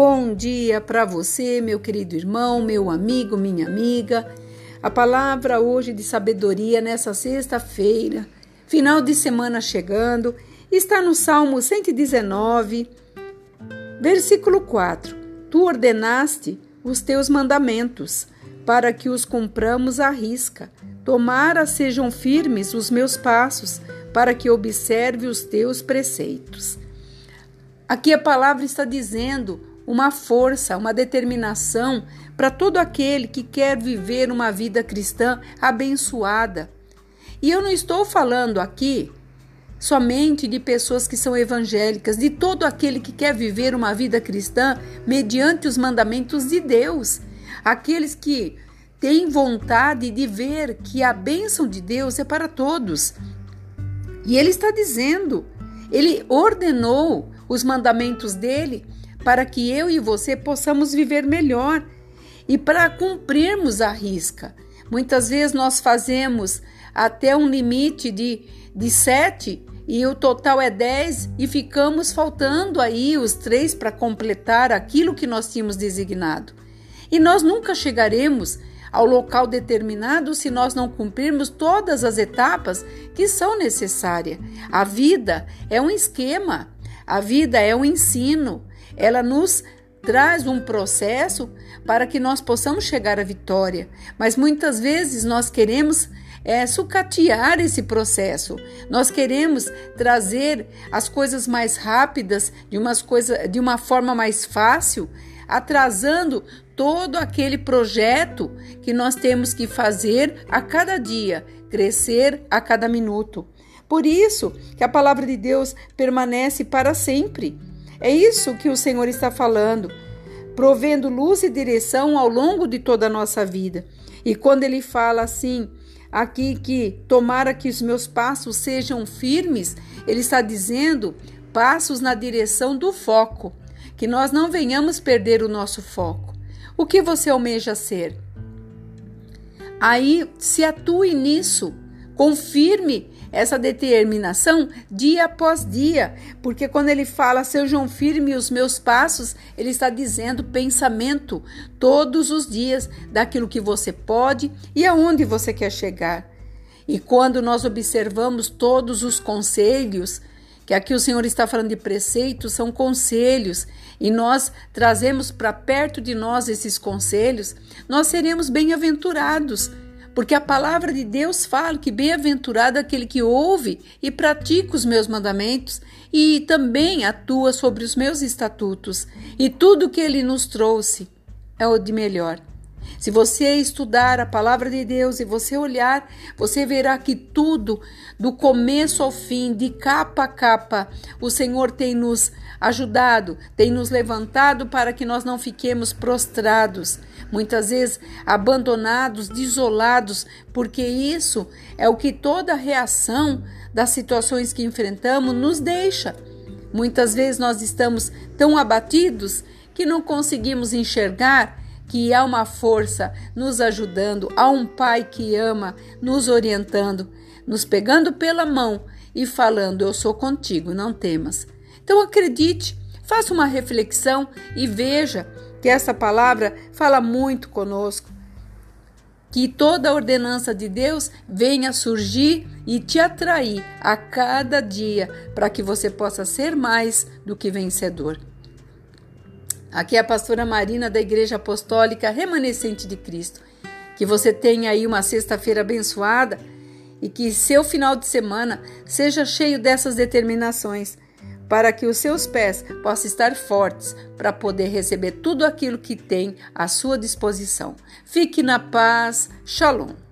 Bom dia para você, meu querido irmão, meu amigo, minha amiga. A palavra hoje de sabedoria nessa sexta-feira, final de semana chegando, está no Salmo 119, versículo 4. Tu ordenaste os teus mandamentos, para que os cumpramos à risca. Tomara sejam firmes os meus passos, para que observe os teus preceitos. Aqui a palavra está dizendo uma força, uma determinação para todo aquele que quer viver uma vida cristã abençoada. E eu não estou falando aqui somente de pessoas que são evangélicas, de todo aquele que quer viver uma vida cristã mediante os mandamentos de Deus, aqueles que têm vontade de ver que a bênção de Deus é para todos. E ele está dizendo, ele ordenou os mandamentos dele para que eu e você possamos viver melhor e para cumprirmos a risca. Muitas vezes nós fazemos até um limite de, de sete e o total é dez e ficamos faltando aí os três para completar aquilo que nós tínhamos designado. E nós nunca chegaremos ao local determinado se nós não cumprirmos todas as etapas que são necessárias. A vida é um esquema, a vida é um ensino, ela nos traz um processo para que nós possamos chegar à vitória, mas muitas vezes nós queremos é, sucatear esse processo. Nós queremos trazer as coisas mais rápidas, de, umas coisa, de uma forma mais fácil, atrasando todo aquele projeto que nós temos que fazer a cada dia, crescer a cada minuto. Por isso que a palavra de Deus permanece para sempre. É isso que o Senhor está falando, provendo luz e direção ao longo de toda a nossa vida. E quando ele fala assim, aqui que tomara que os meus passos sejam firmes, ele está dizendo passos na direção do foco, que nós não venhamos perder o nosso foco. O que você almeja ser? Aí se atue nisso, confirme essa determinação dia após dia, porque quando ele fala sejam firmes os meus passos, ele está dizendo pensamento todos os dias daquilo que você pode e aonde você quer chegar. E quando nós observamos todos os conselhos, que aqui o Senhor está falando de preceitos, são conselhos, e nós trazemos para perto de nós esses conselhos, nós seremos bem-aventurados porque a palavra de Deus fala que bem-aventurado é aquele que ouve e pratica os meus mandamentos e também atua sobre os meus estatutos, e tudo que ele nos trouxe é o de melhor. Se você estudar a palavra de Deus e você olhar, você verá que tudo, do começo ao fim, de capa a capa, o Senhor tem nos ajudado, tem nos levantado para que nós não fiquemos prostrados, muitas vezes abandonados, desolados, porque isso é o que toda reação das situações que enfrentamos nos deixa. Muitas vezes nós estamos tão abatidos que não conseguimos enxergar que há uma força nos ajudando, há um Pai que ama, nos orientando, nos pegando pela mão e falando: Eu sou contigo, não temas. Então acredite, faça uma reflexão e veja que essa palavra fala muito conosco. Que toda a ordenança de Deus venha surgir e te atrair a cada dia para que você possa ser mais do que vencedor. Aqui é a pastora Marina da Igreja Apostólica Remanescente de Cristo. Que você tenha aí uma sexta-feira abençoada e que seu final de semana seja cheio dessas determinações, para que os seus pés possam estar fortes para poder receber tudo aquilo que tem à sua disposição. Fique na paz. Shalom.